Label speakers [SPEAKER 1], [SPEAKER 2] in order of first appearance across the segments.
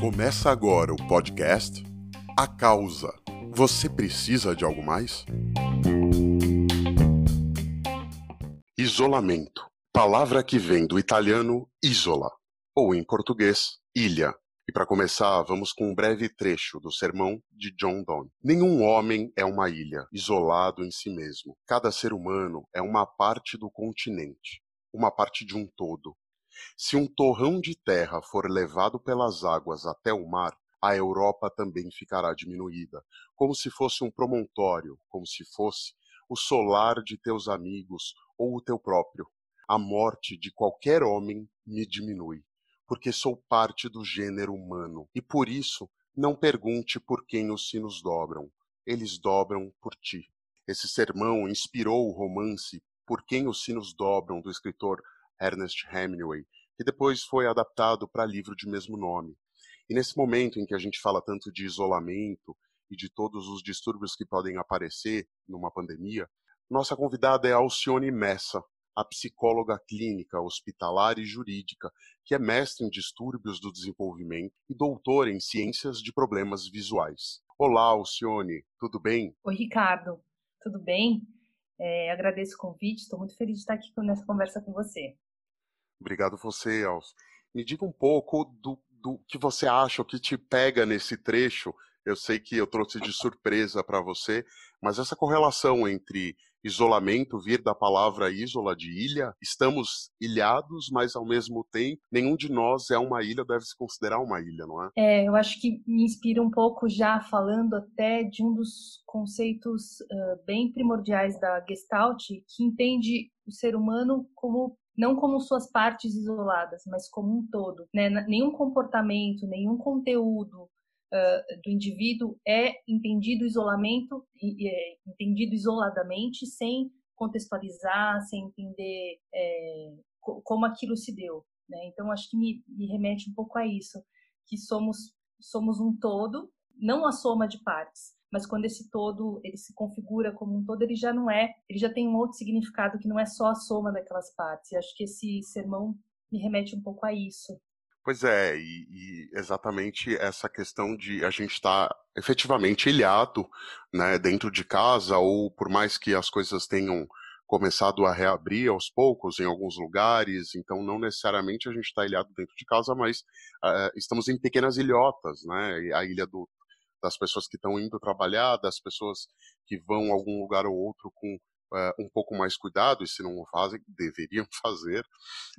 [SPEAKER 1] Começa agora o podcast A Causa. Você precisa de algo mais? Isolamento. Palavra que vem do italiano isola, ou em português, ilha. E para começar, vamos com um breve trecho do sermão de John Donne. Nenhum homem é uma ilha, isolado em si mesmo. Cada ser humano é uma parte do continente, uma parte de um todo. Se um torrão de terra for levado pelas águas até o mar, a Europa também ficará diminuída, como se fosse um promontório, como se fosse o solar de teus amigos ou o teu próprio. A morte de qualquer homem me diminui porque sou parte do gênero humano, e por isso não pergunte por quem os sinos dobram, eles dobram por ti. Esse sermão inspirou o romance Por Quem os Sinos Dobram, do escritor Ernest Hemingway, que depois foi adaptado para livro de mesmo nome. E nesse momento em que a gente fala tanto de isolamento e de todos os distúrbios que podem aparecer numa pandemia, nossa convidada é Alcione Messa, a psicóloga clínica, hospitalar e jurídica, que é mestre em distúrbios do desenvolvimento e doutora em ciências de problemas visuais. Olá, Alcione, tudo bem?
[SPEAKER 2] Oi, Ricardo, tudo bem? É, agradeço o convite, estou muito feliz de estar aqui nessa conversa com você.
[SPEAKER 1] Obrigado você, Alcio. Me diga um pouco do, do que você acha, o que te pega nesse trecho. Eu sei que eu trouxe de surpresa para você, mas essa correlação entre isolamento vir da palavra isola de ilha, estamos ilhados, mas ao mesmo tempo nenhum de nós é uma ilha, deve se considerar uma ilha, não é?
[SPEAKER 2] É, eu acho que me inspira um pouco já falando até de um dos conceitos uh, bem primordiais da Gestalt, que entende o ser humano como não como suas partes isoladas, mas como um todo. Né? Nenhum comportamento, nenhum conteúdo, uh, do indivíduo é entendido isolamento, é entendido isoladamente, sem contextualizar, sem entender é, como aquilo se deu. Né? Então, acho que me, me remete um pouco a isso, que somos somos um todo, não a soma de partes, mas quando esse todo ele se configura como um todo, ele já não é, ele já tem um outro significado que não é só a soma daquelas partes. E acho que esse sermão me remete um pouco a isso.
[SPEAKER 1] Pois é, e, e, exatamente essa questão de a gente estar tá efetivamente ilhado né, dentro de casa, ou por mais que as coisas tenham começado a reabrir aos poucos em alguns lugares, então não necessariamente a gente está ilhado dentro de casa, mas uh, estamos em pequenas ilhotas, né? A ilha do, das pessoas que estão indo trabalhar, das pessoas que vão a algum lugar ou outro com uh, um pouco mais cuidado, e se não fazem, deveriam fazer,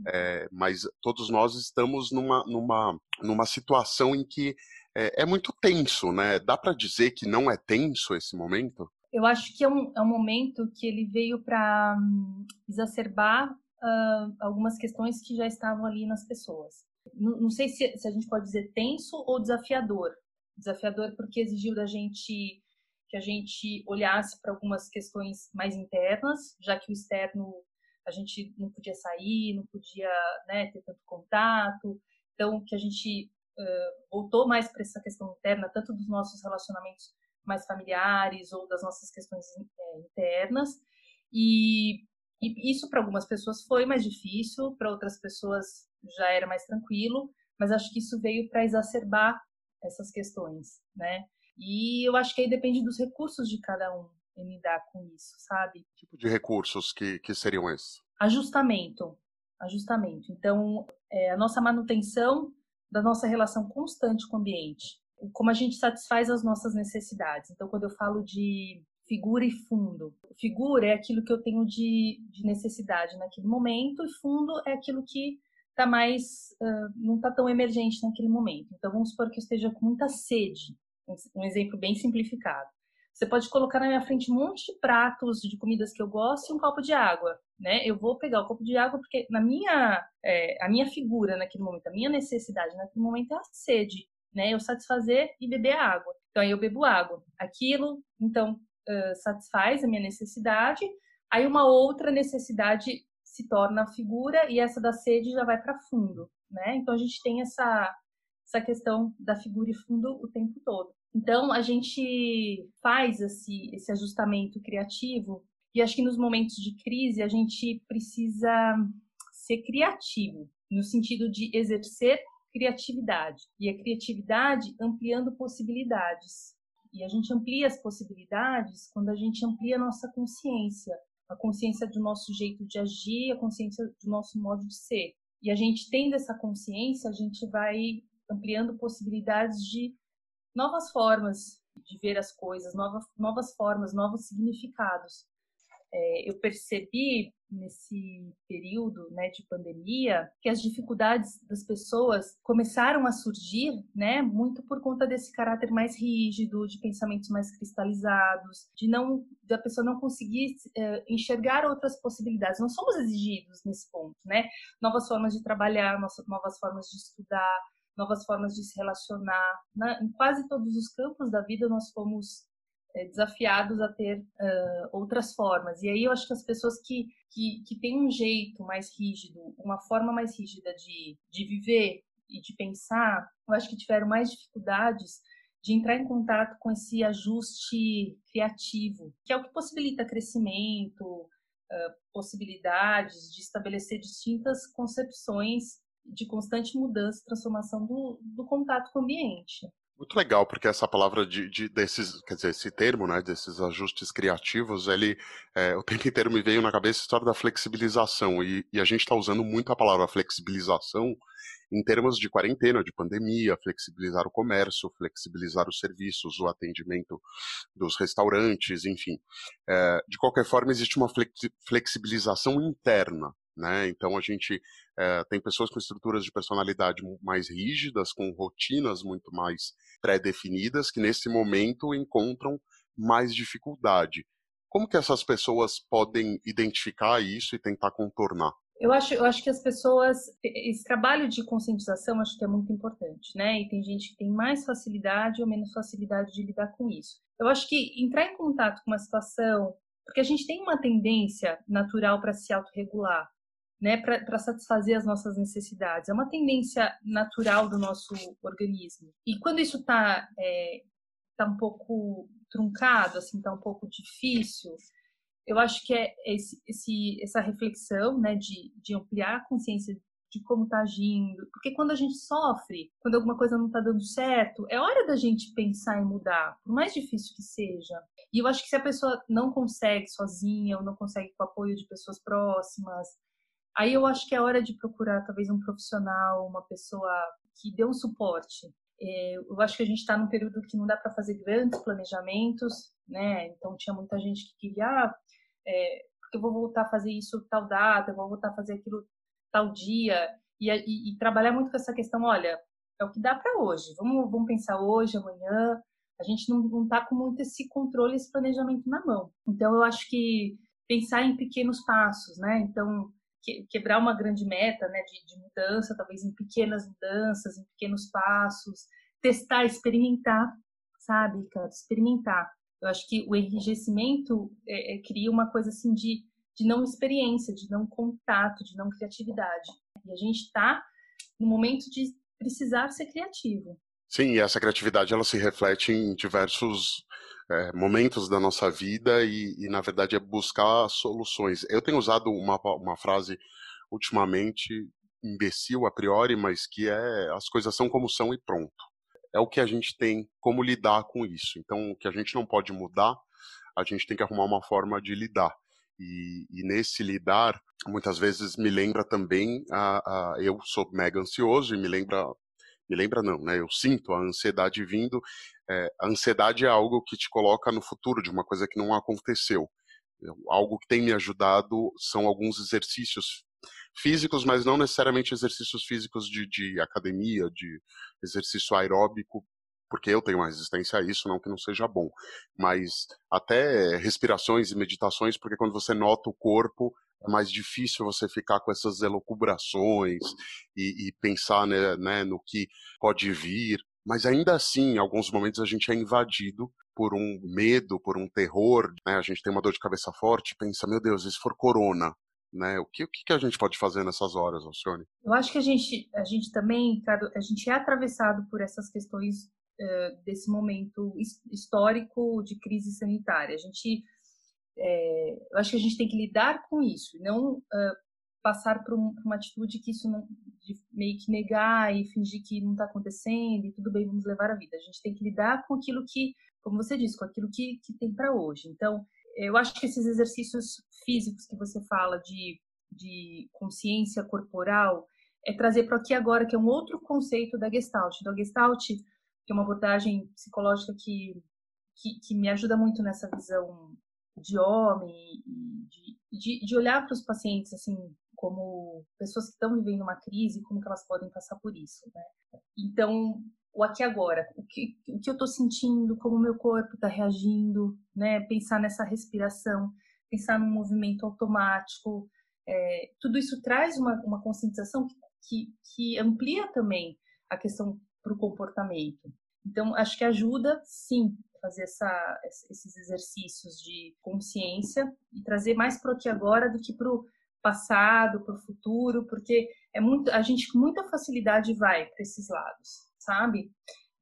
[SPEAKER 1] é, mas todos nós estamos numa, numa, numa situação em que é, é muito tenso, né? Dá para dizer que não é tenso esse momento?
[SPEAKER 2] Eu acho que é um, é um momento que ele veio para um, exacerbar uh, algumas questões que já estavam ali nas pessoas. Não, não sei se, se a gente pode dizer tenso ou desafiador. Desafiador porque exigiu da gente que a gente olhasse para algumas questões mais internas, já que o externo a gente não podia sair, não podia né, ter tanto contato, então que a gente uh, voltou mais para essa questão interna, tanto dos nossos relacionamentos mais familiares ou das nossas questões é, internas, e, e isso para algumas pessoas foi mais difícil, para outras pessoas já era mais tranquilo, mas acho que isso veio para exacerbar essas questões, né? E eu acho que aí depende dos recursos de cada um em lidar com isso, sabe?
[SPEAKER 1] Que tipo de recursos que, que seriam esses?
[SPEAKER 2] Ajustamento. Ajustamento. Então, é, a nossa manutenção da nossa relação constante com o ambiente. Como a gente satisfaz as nossas necessidades. Então, quando eu falo de figura e fundo. Figura é aquilo que eu tenho de, de necessidade naquele momento, e fundo é aquilo que está mais. Uh, não está tão emergente naquele momento. Então, vamos supor que eu esteja com muita sede um exemplo bem simplificado. Você pode colocar na minha frente um monte de pratos de comidas que eu gosto e um copo de água, né? Eu vou pegar o copo de água porque na minha é, a minha figura naquele momento, a minha necessidade naquele momento é a sede, né? Eu satisfazer e beber água. Então aí eu bebo água. Aquilo, então, uh, satisfaz a minha necessidade. Aí uma outra necessidade se torna a figura e essa da sede já vai para fundo, né? Então a gente tem essa essa questão da figura e fundo o tempo todo. Então, a gente faz esse, esse ajustamento criativo e acho que nos momentos de crise a gente precisa ser criativo, no sentido de exercer criatividade. E a criatividade ampliando possibilidades. E a gente amplia as possibilidades quando a gente amplia a nossa consciência, a consciência do nosso jeito de agir, a consciência do nosso modo de ser. E a gente tendo essa consciência, a gente vai ampliando possibilidades de novas formas de ver as coisas, novas, novas formas, novos significados. É, eu percebi nesse período né, de pandemia que as dificuldades das pessoas começaram a surgir né, muito por conta desse caráter mais rígido, de pensamentos mais cristalizados, de não da pessoa não conseguir é, enxergar outras possibilidades. Nós somos exigidos nesse ponto, né? Novas formas de trabalhar, novas formas de estudar, novas formas de se relacionar. Né? Em quase todos os campos da vida nós fomos desafiados a ter uh, outras formas. E aí eu acho que as pessoas que, que, que têm um jeito mais rígido, uma forma mais rígida de, de viver e de pensar, eu acho que tiveram mais dificuldades de entrar em contato com esse ajuste criativo, que é o que possibilita crescimento, uh, possibilidades de estabelecer distintas concepções de constante mudança e transformação do, do contato com o ambiente.
[SPEAKER 1] Muito legal, porque essa palavra de, de, desses, quer dizer, esse termo, né, desses ajustes criativos, ele, é, o tempo inteiro me veio na cabeça a história da flexibilização, e, e a gente está usando muito a palavra flexibilização em termos de quarentena, de pandemia, flexibilizar o comércio, flexibilizar os serviços, o atendimento dos restaurantes, enfim. É, de qualquer forma, existe uma flexibilização interna né? Então a gente é, tem pessoas com estruturas de personalidade mais rígidas, com rotinas muito mais pré-definidas, que nesse momento encontram mais dificuldade. Como que essas pessoas podem identificar isso e tentar contornar?
[SPEAKER 2] Eu acho, eu acho que as pessoas, esse trabalho de conscientização acho que é muito importante, né? E tem gente que tem mais facilidade ou menos facilidade de lidar com isso. Eu acho que entrar em contato com uma situação, porque a gente tem uma tendência natural para se autorregular, né, para satisfazer as nossas necessidades. É uma tendência natural do nosso organismo. E quando isso está é, tá um pouco truncado, assim, está um pouco difícil, eu acho que é esse, esse, essa reflexão, né, de, de ampliar a consciência de como está agindo, porque quando a gente sofre, quando alguma coisa não está dando certo, é hora da gente pensar em mudar, por mais difícil que seja. E eu acho que se a pessoa não consegue sozinha ou não consegue com o apoio de pessoas próximas, Aí eu acho que é hora de procurar talvez um profissional, uma pessoa que dê um suporte. É, eu acho que a gente está num período que não dá para fazer grandes planejamentos, né? Então tinha muita gente que queria, ah, é, porque eu vou voltar a fazer isso tal data, eu vou voltar a fazer aquilo tal dia, e, e, e trabalhar muito com essa questão, olha, é o que dá para hoje, vamos, vamos pensar hoje, amanhã, a gente não está com muito esse controle, esse planejamento na mão. Então eu acho que pensar em pequenos passos, né? Então quebrar uma grande meta né, de, de, mudança, talvez em pequenas mudanças, em pequenos passos, testar, experimentar, sabe, cara? Experimentar. Eu acho que o enrijecimento é, é, cria uma coisa assim de, de não experiência, de não contato, de não criatividade. E a gente está no momento de precisar ser criativo.
[SPEAKER 1] Sim, e essa criatividade ela se reflete em diversos é, momentos da nossa vida e, e, na verdade, é buscar soluções. Eu tenho usado uma, uma frase ultimamente imbecil a priori, mas que é as coisas são como são e pronto. É o que a gente tem como lidar com isso. Então, o que a gente não pode mudar, a gente tem que arrumar uma forma de lidar. E, e nesse lidar, muitas vezes me lembra também a, a, eu sou mega ansioso e me lembra me lembra não, né? Eu sinto a ansiedade vindo. É, a ansiedade é algo que te coloca no futuro de uma coisa que não aconteceu. Algo que tem me ajudado são alguns exercícios físicos, mas não necessariamente exercícios físicos de, de academia, de exercício aeróbico, porque eu tenho uma resistência a isso, não que não seja bom, mas até respirações e meditações, porque quando você nota o corpo, é mais difícil você ficar com essas elucubrações e, e pensar né, né, no que pode vir. Mas ainda assim, em alguns momentos a gente é invadido por um medo, por um terror. Né? A gente tem uma dor de cabeça forte, pensa, meu Deus, e se for corona? Né? O, que, o que a gente pode fazer nessas horas, Alcione?
[SPEAKER 2] Eu acho que a gente, a gente também, a gente é atravessado por essas questões desse momento histórico de crise sanitária. A gente é, eu acho que a gente tem que lidar com isso, não uh, passar por, um, por uma atitude que isso não, de meio que negar e fingir que não está acontecendo e tudo bem, vamos levar a vida. A gente tem que lidar com aquilo que, como você disse, com aquilo que, que tem para hoje. Então, eu acho que esses exercícios físicos que você fala de, de consciência corporal é trazer para aqui agora, que é um outro conceito da Gestalt. Então, a Gestalt, que é uma abordagem psicológica que, que, que me ajuda muito nessa visão de homem, de, de, de olhar para os pacientes assim como pessoas que estão vivendo uma crise, como que elas podem passar por isso, né? Então, o aqui agora, o que, o que eu estou sentindo, como o meu corpo está reagindo, né? Pensar nessa respiração, pensar num movimento automático, é, tudo isso traz uma, uma conscientização que, que amplia também a questão para o comportamento. Então, acho que ajuda, sim, fazer essa, esses exercícios de consciência e trazer mais para o aqui agora do que para o passado, para o futuro, porque é muito, a gente com muita facilidade vai para esses lados, sabe?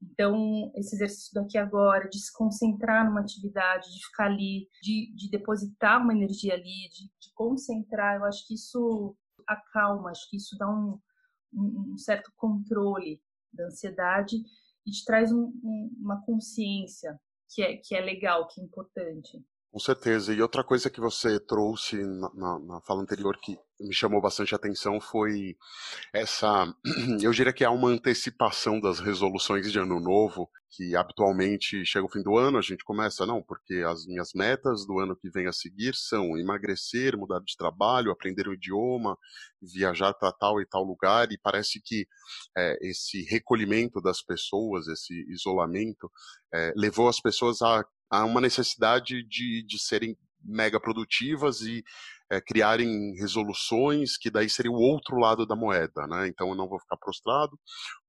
[SPEAKER 2] Então, esse exercício daqui agora, de se concentrar numa atividade, de ficar ali, de, de depositar uma energia ali, de, de, concentrar, eu acho que isso acalma, acho que isso dá um, um, certo controle da ansiedade e te traz um, uma consciência que é, que é legal, que é importante.
[SPEAKER 1] Com certeza. E outra coisa que você trouxe na, na, na, fala anterior que me chamou bastante atenção foi essa. Eu diria que há uma antecipação das resoluções de ano novo, que habitualmente chega o fim do ano, a gente começa, não, porque as minhas metas do ano que vem a seguir são emagrecer, mudar de trabalho, aprender um idioma, viajar para tal e tal lugar, e parece que é, esse recolhimento das pessoas, esse isolamento, é, levou as pessoas a há uma necessidade de, de serem mega produtivas e é, criarem resoluções que daí seria o outro lado da moeda, né? Então eu não vou ficar prostrado,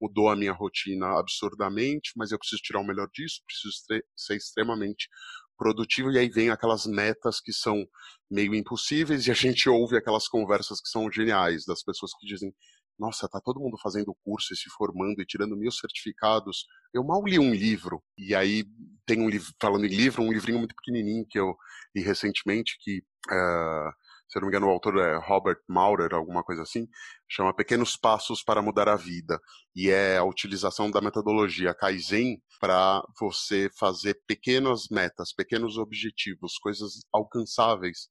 [SPEAKER 1] mudou a minha rotina absurdamente, mas eu preciso tirar o melhor disso, preciso ser extremamente produtivo e aí vem aquelas metas que são meio impossíveis e a gente ouve aquelas conversas que são geniais das pessoas que dizem nossa, tá todo mundo fazendo curso e se formando e tirando mil certificados. Eu mal li um livro. E aí tem um livro, falando em livro, um livrinho muito pequenininho que eu li recentemente, que, uh, se eu não me engano, o autor é Robert Maurer, alguma coisa assim, chama Pequenos Passos para Mudar a Vida. E é a utilização da metodologia Kaizen para você fazer pequenas metas, pequenos objetivos, coisas alcançáveis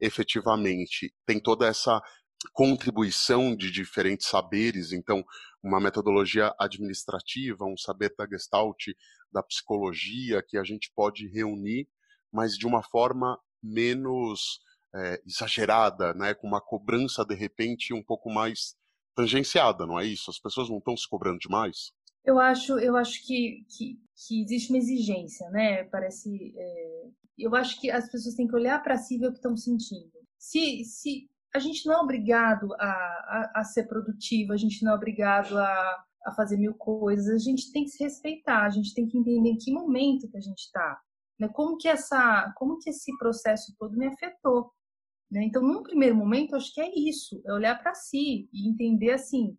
[SPEAKER 1] efetivamente. Tem toda essa contribuição de diferentes saberes, então uma metodologia administrativa, um saber da Gestalt, da psicologia que a gente pode reunir, mas de uma forma menos é, exagerada, né, com uma cobrança de repente um pouco mais tangenciada, não é isso? As pessoas não estão se cobrando demais.
[SPEAKER 2] Eu acho, eu acho que, que, que existe uma exigência, né? Parece, é... eu acho que as pessoas têm que olhar para si e ver o que estão sentindo. Se, se a gente não é obrigado a, a, a ser produtivo, a gente não é obrigado a, a fazer mil coisas, a gente tem que se respeitar, a gente tem que entender em que momento que a gente está, né? Como que essa, como que esse processo todo me afetou, né? Então, num primeiro momento, acho que é isso, é olhar para si e entender assim,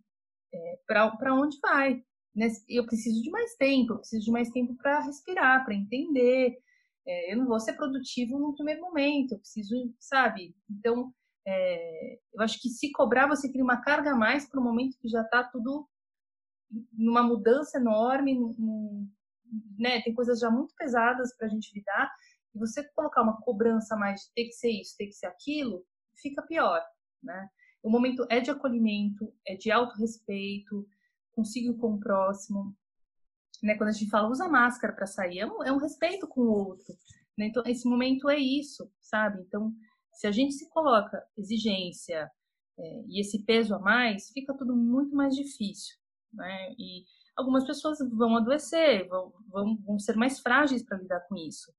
[SPEAKER 2] é, para onde vai, né? Eu preciso de mais tempo, eu preciso de mais tempo para respirar, para entender. É, eu não vou ser produtivo num primeiro momento, eu preciso, sabe? Então, é, eu acho que se cobrar, você cria uma carga a mais para o momento que já está tudo numa mudança enorme, num, né? Tem coisas já muito pesadas para a gente lidar. E você colocar uma cobrança mais de ter que ser isso, ter que ser aquilo, fica pior, né? O momento é de acolhimento, é de autorrespeito, consigo com o próximo. Né? Quando a gente fala usa máscara para sair, é um, é um, respeito com o outro. Né? Então, esse momento é isso, sabe? Então, se a gente se coloca exigência é, e esse peso a mais, fica tudo muito mais difícil. Né? E algumas pessoas vão adoecer, vão, vão, vão ser mais frágeis para lidar com isso.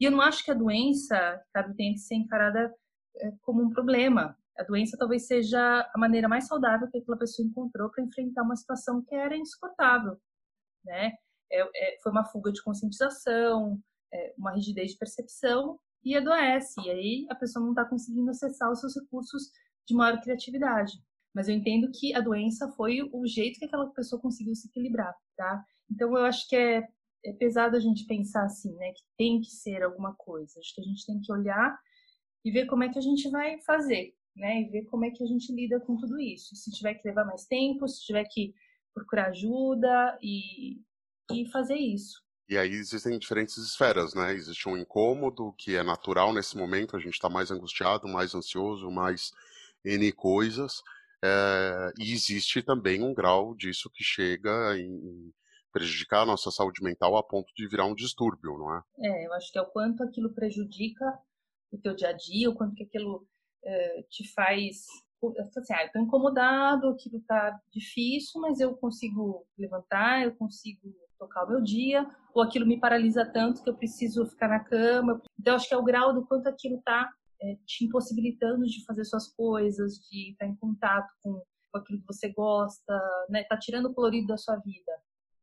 [SPEAKER 2] E eu não acho que a doença, sabe, tenha que ser encarada é, como um problema. A doença talvez seja a maneira mais saudável que aquela pessoa encontrou para enfrentar uma situação que era insuportável, né? É, é, foi uma fuga de conscientização, é, uma rigidez de percepção e adoece. E aí a pessoa não está conseguindo acessar os seus recursos de maior criatividade. Mas eu entendo que a doença foi o jeito que aquela pessoa conseguiu se equilibrar, tá? Então eu acho que é, é pesado a gente pensar assim, né? Que tem que ser alguma coisa. Acho que a gente tem que olhar e ver como é que a gente vai fazer, né? E ver como é que a gente lida com tudo isso. Se tiver que levar mais tempo, se tiver que procurar ajuda e, e fazer isso.
[SPEAKER 1] E aí existem diferentes esferas, né? Existe um incômodo que é natural nesse momento, a gente está mais angustiado, mais ansioso, mais N coisas. É, e existe também um grau disso que chega em prejudicar a nossa saúde mental a ponto de virar um distúrbio, não é?
[SPEAKER 2] É, eu acho que é o quanto aquilo prejudica o teu dia a dia, o quanto que aquilo é, te faz assim, ah, eu tô incomodado, aquilo tá difícil, mas eu consigo levantar, eu consigo tocar o meu dia, ou aquilo me paralisa tanto que eu preciso ficar na cama. Então, acho que é o grau do quanto aquilo tá é, te impossibilitando de fazer suas coisas, de estar em contato com, com aquilo que você gosta, né? Tá tirando o colorido da sua vida.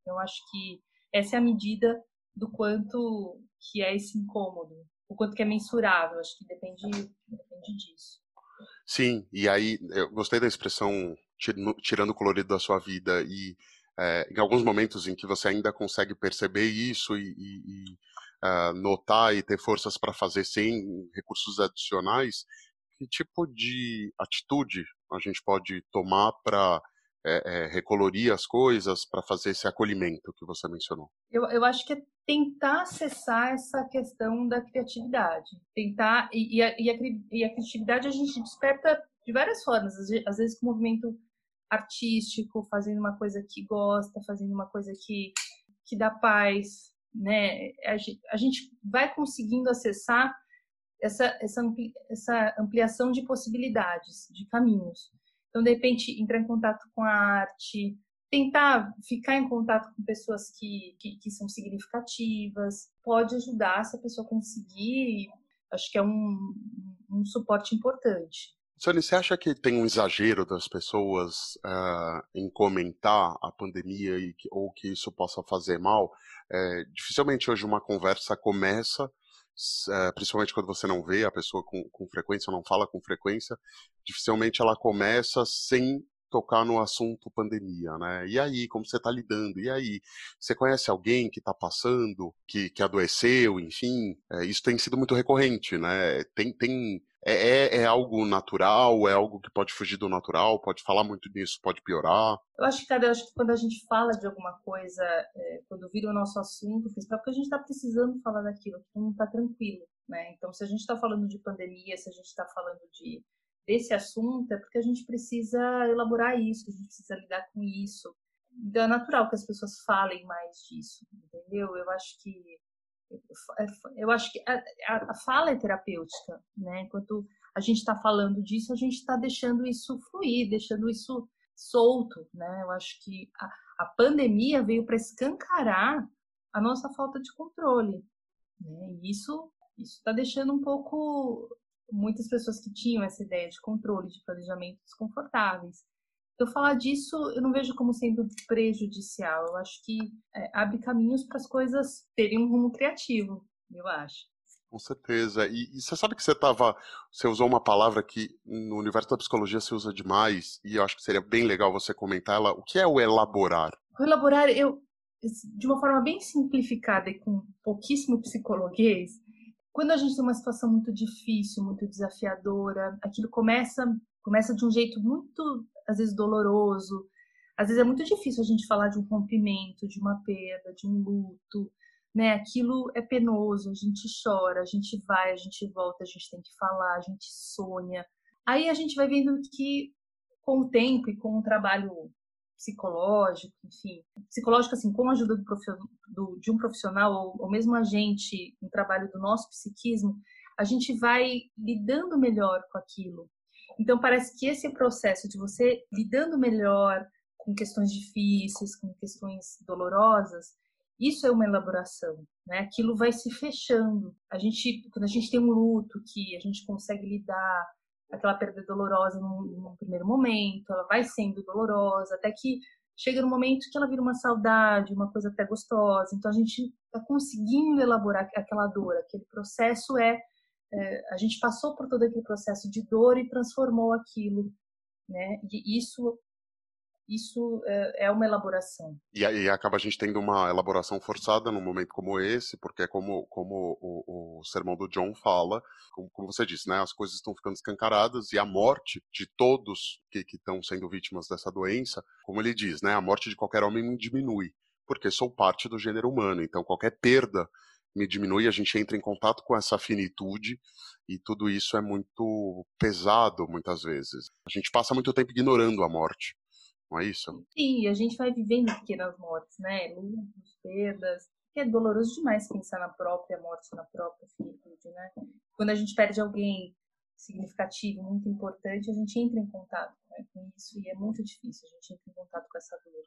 [SPEAKER 2] Eu acho que essa é a medida do quanto que é esse incômodo, o quanto que é mensurável. Acho que depende, depende disso.
[SPEAKER 1] Sim, e aí eu gostei da expressão tirando o colorido da sua vida e é, em alguns momentos em que você ainda consegue perceber isso e, e, e uh, notar e ter forças para fazer sem recursos adicionais, que tipo de atitude a gente pode tomar para é, é, recolorir as coisas, para fazer esse acolhimento que você mencionou?
[SPEAKER 2] Eu, eu acho que é tentar acessar essa questão da criatividade. Tentar, e, e, a, e, a, e a criatividade a gente desperta de várias formas, às vezes com movimento artístico, fazendo uma coisa que gosta, fazendo uma coisa que, que dá paz, né? A gente, a gente vai conseguindo acessar essa, essa, ampli, essa ampliação de possibilidades, de caminhos. Então, de repente, entrar em contato com a arte, tentar ficar em contato com pessoas que, que, que, são significativas, pode ajudar se a pessoa conseguir, acho que é um, um suporte importante.
[SPEAKER 1] Sônia, você acha que tem um exagero das pessoas uh, em comentar a pandemia e que, ou que isso possa fazer mal? É, dificilmente hoje uma conversa começa, uh, principalmente quando você não vê a pessoa com, com frequência, não fala com frequência, dificilmente ela começa sem tocar no assunto pandemia, né? E aí, como você está lidando? E aí, você conhece alguém que está passando, que, que adoeceu, enfim? É, isso tem sido muito recorrente, né? Tem, tem é, é, é, algo natural? É algo que pode fugir do natural? Pode falar muito disso? Pode piorar?
[SPEAKER 2] Eu acho que, cara, eu acho que quando a gente fala de alguma coisa, é, quando vira o nosso assunto principal, porque a gente está precisando falar daquilo, todo mundo está tranquilo, né? Então, se a gente está falando de pandemia, se a gente está falando de desse assunto, é porque a gente precisa elaborar isso, a gente precisa lidar com isso. Então, é natural que as pessoas falem mais disso, entendeu? Eu acho que eu acho que a, a, fala é terapêutica, né? Enquanto a gente está falando disso, a gente está deixando isso fluir, deixando isso solto, né? Eu acho que a, a pandemia veio para escancarar a nossa falta de controle, né? E isso isso está deixando um pouco muitas pessoas que tinham essa ideia de controle, de planejamento desconfortáveis. Eu falar disso, eu não vejo como sendo prejudicial. Eu acho que é, abre caminhos para as coisas terem um rumo criativo, eu acho.
[SPEAKER 1] Com certeza. E, e, você sabe que você tava, você usou uma palavra que no universo da psicologia se usa demais e eu acho que seria bem legal você comentar ela. O que é o elaborar?
[SPEAKER 2] O elaborar, eu de uma forma bem simplificada e com pouquíssimo psicologuês, quando a gente tem uma situação muito difícil, muito desafiadora, aquilo começa começa de um jeito muito às vezes doloroso. Às vezes é muito difícil a gente falar de um rompimento, de uma perda, de um luto, né? Aquilo é penoso, a gente chora, a gente vai, a gente volta, a gente tem que falar, a gente sonha. Aí a gente vai vendo que com o tempo e com o trabalho psicológico, enfim, psicológico assim, com a ajuda do, do, de um profissional ou, ou mesmo a gente, um trabalho do nosso psiquismo, a gente vai lidando melhor com aquilo, então, parece que esse processo de você lidando melhor com questões difíceis, com questões dolorosas, isso é uma elaboração, né? Aquilo vai se fechando. A gente, quando a gente tem um luto que a gente consegue lidar, aquela perda dolorosa num, num primeiro momento, ela vai sendo dolorosa, até que chega no momento que ela vira uma saudade, uma coisa até gostosa. Então a gente está conseguindo elaborar aquela dor, aquele processo é a gente passou por todo aquele processo de dor e transformou aquilo, né? E isso isso é, é uma elaboração.
[SPEAKER 1] E acaba a gente tendo uma elaboração forçada num momento como esse, porque é como, como o, o sermão do John fala, como, como, você disse, né, as coisas estão ficando escancaradas e a morte de todos que estão sendo vítimas dessa doença, como ele diz, né, a morte de qualquer homem diminui, porque sou parte do gênero humano, então qualquer perda me diminui, a gente entra em contato com essa finitude e tudo isso é muito pesado muitas vezes. A gente passa muito tempo ignorando a morte não é isso?
[SPEAKER 2] Sim, a gente vai vivendo pequenas mortes, né? Lutos, perdas, que é doloroso demais pensar na própria morte, na própria finitude, né? Quando a gente perde alguém significativo, muito importante, a gente entra em contato né, com isso e é muito difícil a gente entrar em contato com essa dor.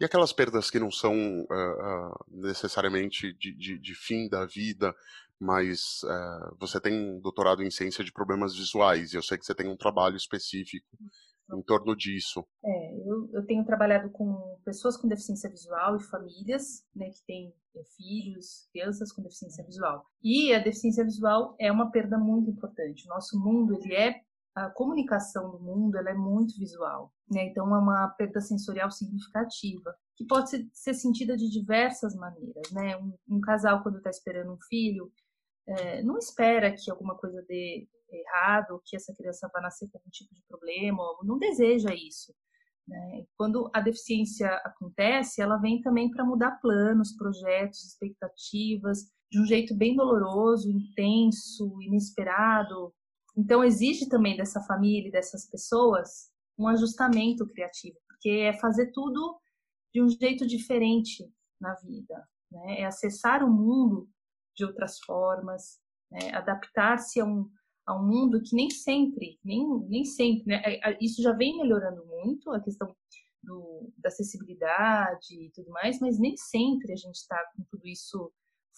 [SPEAKER 1] E aquelas perdas que não são uh, uh, necessariamente de, de, de, fim da vida, mas uh, você tem um doutorado em ciência de problemas visuais, e eu sei que você tem um trabalho específico em torno disso?
[SPEAKER 2] É, eu, eu tenho trabalhado com pessoas com deficiência visual e famílias, né, que têm filhos, crianças com deficiência visual. E a deficiência visual é uma perda muito importante. O nosso mundo, ele é a comunicação do mundo, ela é muito visual, né? Então é uma perda sensorial significativa que pode ser, ser sentida de diversas maneiras, né? Um, um casal quando está esperando um filho é, não espera que alguma coisa dê errado, que essa criança vá nascer com algum tipo de problema, não deseja isso. Né? Quando a deficiência acontece, ela vem também para mudar planos, projetos, expectativas, de um jeito bem doloroso, intenso, inesperado. Então, exige também dessa família e dessas pessoas um ajustamento criativo, porque é fazer tudo de um jeito diferente na vida, né? é acessar o mundo de outras formas, né? adaptar-se a um, a um mundo que nem sempre, nem, nem sempre, né? É, isso já vem melhorando muito, a questão do, da acessibilidade e tudo mais, mas nem sempre a gente está com tudo isso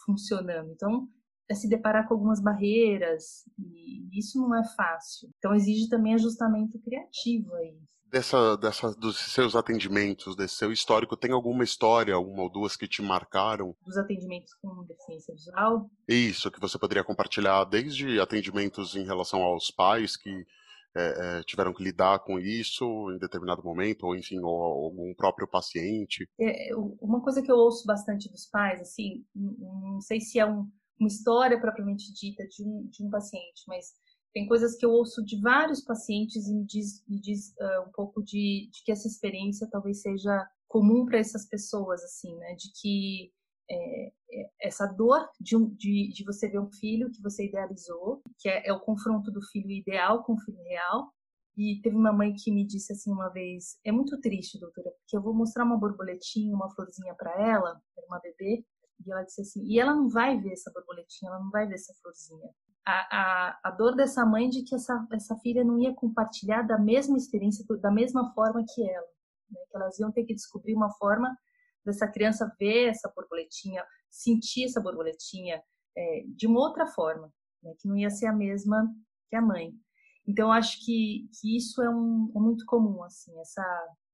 [SPEAKER 2] funcionando. Então, é se deparar com algumas barreiras, e isso não é fácil. Então, exige também ajustamento criativo aí
[SPEAKER 1] dessa, dessa, dos seus atendimentos, desse seu histórico, tem alguma história, uma ou duas que te marcaram?
[SPEAKER 2] Dos atendimentos com deficiência visual?
[SPEAKER 1] Isso, que você poderia compartilhar, desde atendimentos em relação aos pais que é, é, tiveram que lidar com isso em determinado momento, ou enfim, ou algum próprio paciente?
[SPEAKER 2] É, uma coisa que eu ouço bastante dos pais, assim, não sei se é um, uma história propriamente dita de um, de um paciente, mas tem coisas que eu ouço de vários pacientes e me diz, me diz uh, um pouco de, de, que essa experiência talvez seja comum para essas pessoas, assim, né? De que é, é, essa dor de, de, de, você ver um filho que você idealizou, que é, é, o confronto do filho ideal com o filho real. E teve uma mãe que me disse assim uma vez: é muito triste, doutora, porque eu vou mostrar uma borboletinha, uma florzinha para ela, era uma bebê, e ela disse assim: e ela não vai ver essa borboletinha, ela não vai ver essa florzinha a, a, a dor dessa mãe de que essa, essa filha não ia compartilhar da mesma experiência, da mesma forma que ela. Né? Que elas iam ter que descobrir uma forma dessa criança ver essa borboletinha, sentir essa borboletinha é, de uma outra forma, né? que não ia ser a mesma que a mãe. Então, acho que, que isso é, um, é muito comum, assim, essa,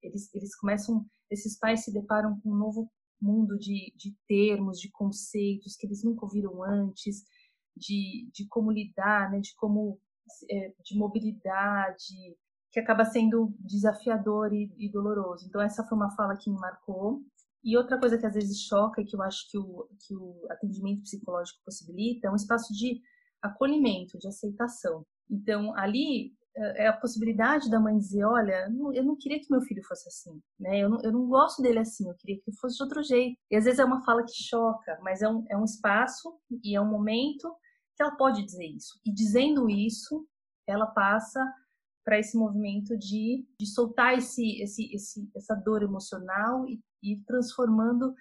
[SPEAKER 2] eles, eles começam, esses pais se deparam com um novo mundo de, de termos, de conceitos que eles nunca ouviram antes, de, de como lidar, né, de como é, de mobilidade, que acaba sendo desafiador e, e, doloroso. Então essa foi uma fala que me marcou. E outra coisa que às vezes choca, que eu acho que o, que o atendimento psicológico possibilita, é um espaço de acolhimento, de aceitação. Então ali é, é a possibilidade da mãe dizer, olha, eu não queria que meu filho fosse assim, né? Eu não, eu não gosto dele assim, eu queria que ele fosse de outro jeito. E às vezes é uma fala que choca, mas é um, é um espaço e é um momento que ela pode dizer isso. E dizendo isso, ela passa para esse movimento de, de soltar esse, esse, esse, essa dor emocional e, e transformando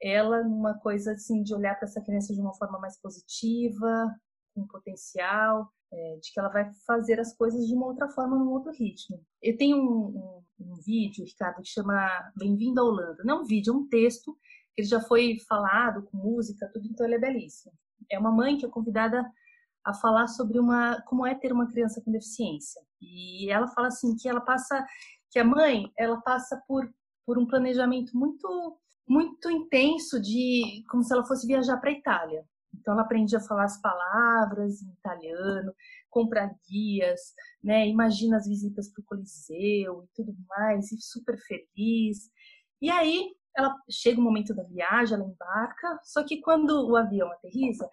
[SPEAKER 2] ela numa coisa assim de olhar para essa criança de uma forma mais positiva, com potencial, é, de que ela vai fazer as coisas de uma outra forma, num outro ritmo. Eu tenho um, um, um vídeo, Ricardo, que chama Bem-vindo à Holanda. Não é um vídeo, é um texto. Ele já foi falado com música, tudo, então ele é belíssimo é uma mãe que é convidada a falar sobre uma como é ter uma criança com deficiência. E ela fala assim que ela passa que a mãe, ela passa por por um planejamento muito muito intenso de como se ela fosse viajar para a Itália. Então ela aprende a falar as palavras em italiano, compra guias, né? Imagina as visitas para o Coliseu e tudo mais, e super feliz. E aí ela chega o momento da viagem, ela embarca, só que quando o avião aterriza,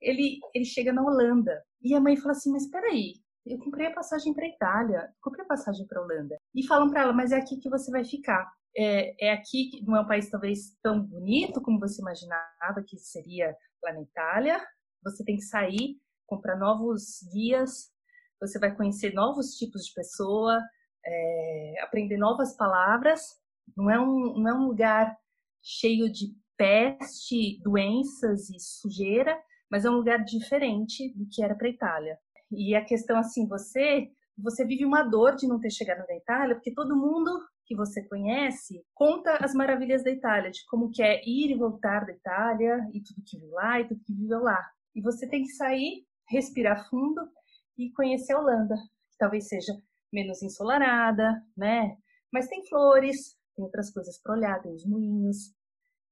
[SPEAKER 2] ele, ele chega na Holanda. E a mãe fala assim: Mas peraí, eu comprei a passagem para Itália, comprei a passagem para Holanda. E falam para ela: Mas é aqui que você vai ficar. É, é aqui, não é um país talvez tão bonito como você imaginava que seria Itália. Você tem que sair, comprar novos guias, você vai conhecer novos tipos de pessoa, é, aprender novas palavras. Não é, um, não é um lugar cheio de peste, doenças e sujeira, mas é um lugar diferente do que era para a Itália. E a questão assim, você você vive uma dor de não ter chegado na Itália, porque todo mundo que você conhece conta as maravilhas da Itália, de como que é ir e voltar da Itália e tudo que viu lá e tudo que viveu lá. E você tem que sair, respirar fundo e conhecer a Holanda, que talvez seja menos ensolarada, né? Mas tem flores, tem outras coisas para olhar, tem os moinhos.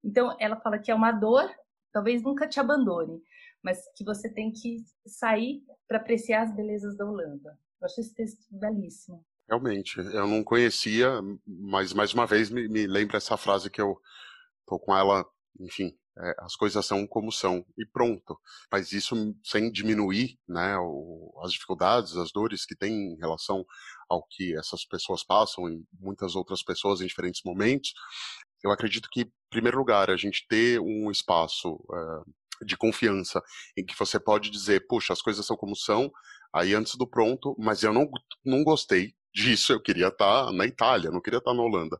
[SPEAKER 2] Então ela fala que é uma dor, talvez nunca te abandone, mas que você tem que sair para apreciar as belezas da Holanda. Eu acho esse texto belíssimo.
[SPEAKER 1] Realmente, eu não conhecia, mas mais uma vez me, me lembra essa frase que eu tô com ela, enfim, é, as coisas são como são e pronto. Mas isso sem diminuir, né, o, as dificuldades, as dores que tem em relação ao que essas pessoas passam e muitas outras pessoas em diferentes momentos. Eu acredito que, em primeiro lugar, a gente ter um espaço uh, de confiança, em que você pode dizer, puxa, as coisas são como são, aí antes do pronto, mas eu não, não gostei disso, eu queria estar tá na Itália, não queria estar tá na Holanda.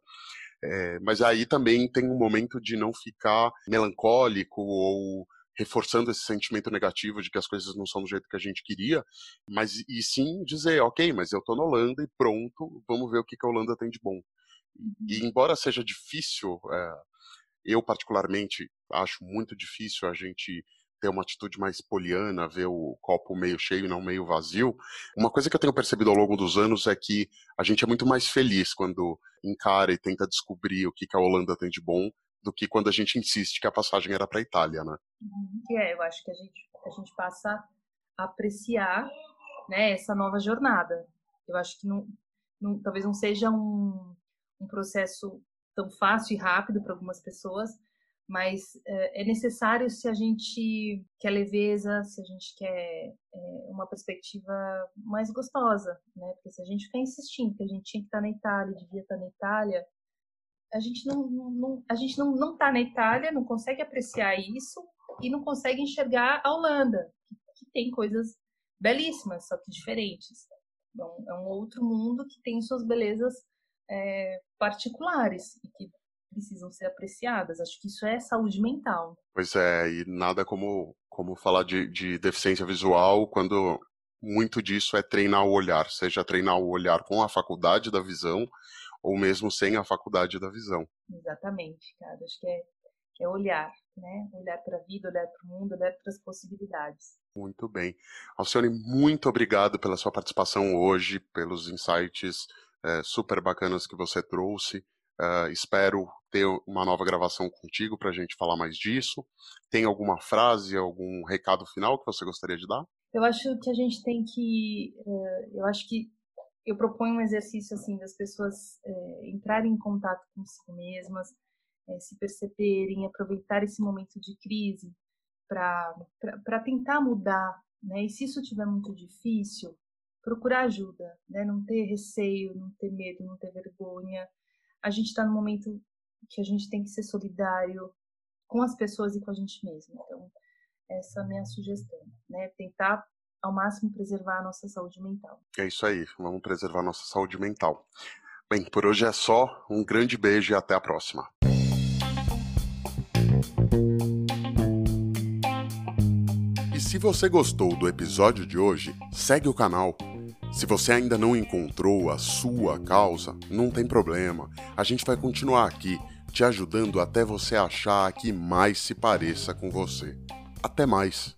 [SPEAKER 1] É, mas aí também tem um momento de não ficar melancólico ou reforçando esse sentimento negativo de que as coisas não são do jeito que a gente queria, mas e sim dizer, ok, mas eu estou na Holanda e pronto, vamos ver o que, que a Holanda tem de bom. E uhum. embora seja difícil é, eu, particularmente, acho muito difícil a gente ter uma atitude mais poliana, ver o copo meio cheio e não meio vazio. Uma coisa que eu tenho percebido ao longo dos anos é que a gente é muito mais feliz quando encara e tenta descobrir o que, a Holanda tem de bom do que quando a gente insiste que a passagem era para a Itália, né?
[SPEAKER 2] Que é, eu acho que a gente, a gente passa a apreciar né, essa nova jornada. Eu acho que não, não talvez não seja um, um processo tão fácil e rápido para algumas pessoas, mas é, é necessário se a gente quer leveza, se a gente quer é, uma perspectiva mais gostosa, né? Porque se a gente ficar insistindo que a gente tinha que estar na Itália, devia estar na Itália, a gente não, não a gente não não está na Itália, não consegue apreciar isso e não consegue enxergar a Holanda, que, que tem coisas belíssimas, só que diferentes. Então, é um outro mundo que tem suas belezas é, particulares e que precisam ser apreciadas. Acho que isso é saúde mental.
[SPEAKER 1] Pois é, e nada como, como falar de, de deficiência visual quando muito disso é treinar o olhar, seja treinar o olhar com a faculdade da visão ou mesmo sem a faculdade da visão.
[SPEAKER 2] Exatamente, cara. Acho que é, é olhar, né? Olhar para a vida, olhar para o mundo, olhar para as possibilidades.
[SPEAKER 1] Muito bem. Alcione, muito obrigado pela sua participação hoje, pelos insights é, super bacanas que você trouxe. Uh, espero ter uma nova gravação contigo para a gente falar mais disso. Tem alguma frase, algum recado final que você gostaria de dar?
[SPEAKER 2] Eu acho que a gente tem que, uh, eu acho que eu proponho um exercício assim das pessoas uh, entrarem em contato consigo mesmas, se perceberem, aproveitar esse momento de crise para tentar mudar, né? E se isso tiver muito difícil, procurar ajuda, né? Não ter receio, não ter medo, não ter vergonha. A gente está no momento que a gente tem que ser solidário com as pessoas e com a gente mesmo. Então, essa é a minha sugestão, né? Tentar ao máximo preservar a nossa saúde mental.
[SPEAKER 1] É isso aí, vamos preservar a nossa saúde mental. Bem, por hoje é só. Um grande beijo e até a próxima. E se você gostou do episódio de hoje, segue o canal se você ainda não encontrou a sua causa, não tem problema. A gente vai continuar aqui te ajudando até você achar a que mais se pareça com você. Até mais!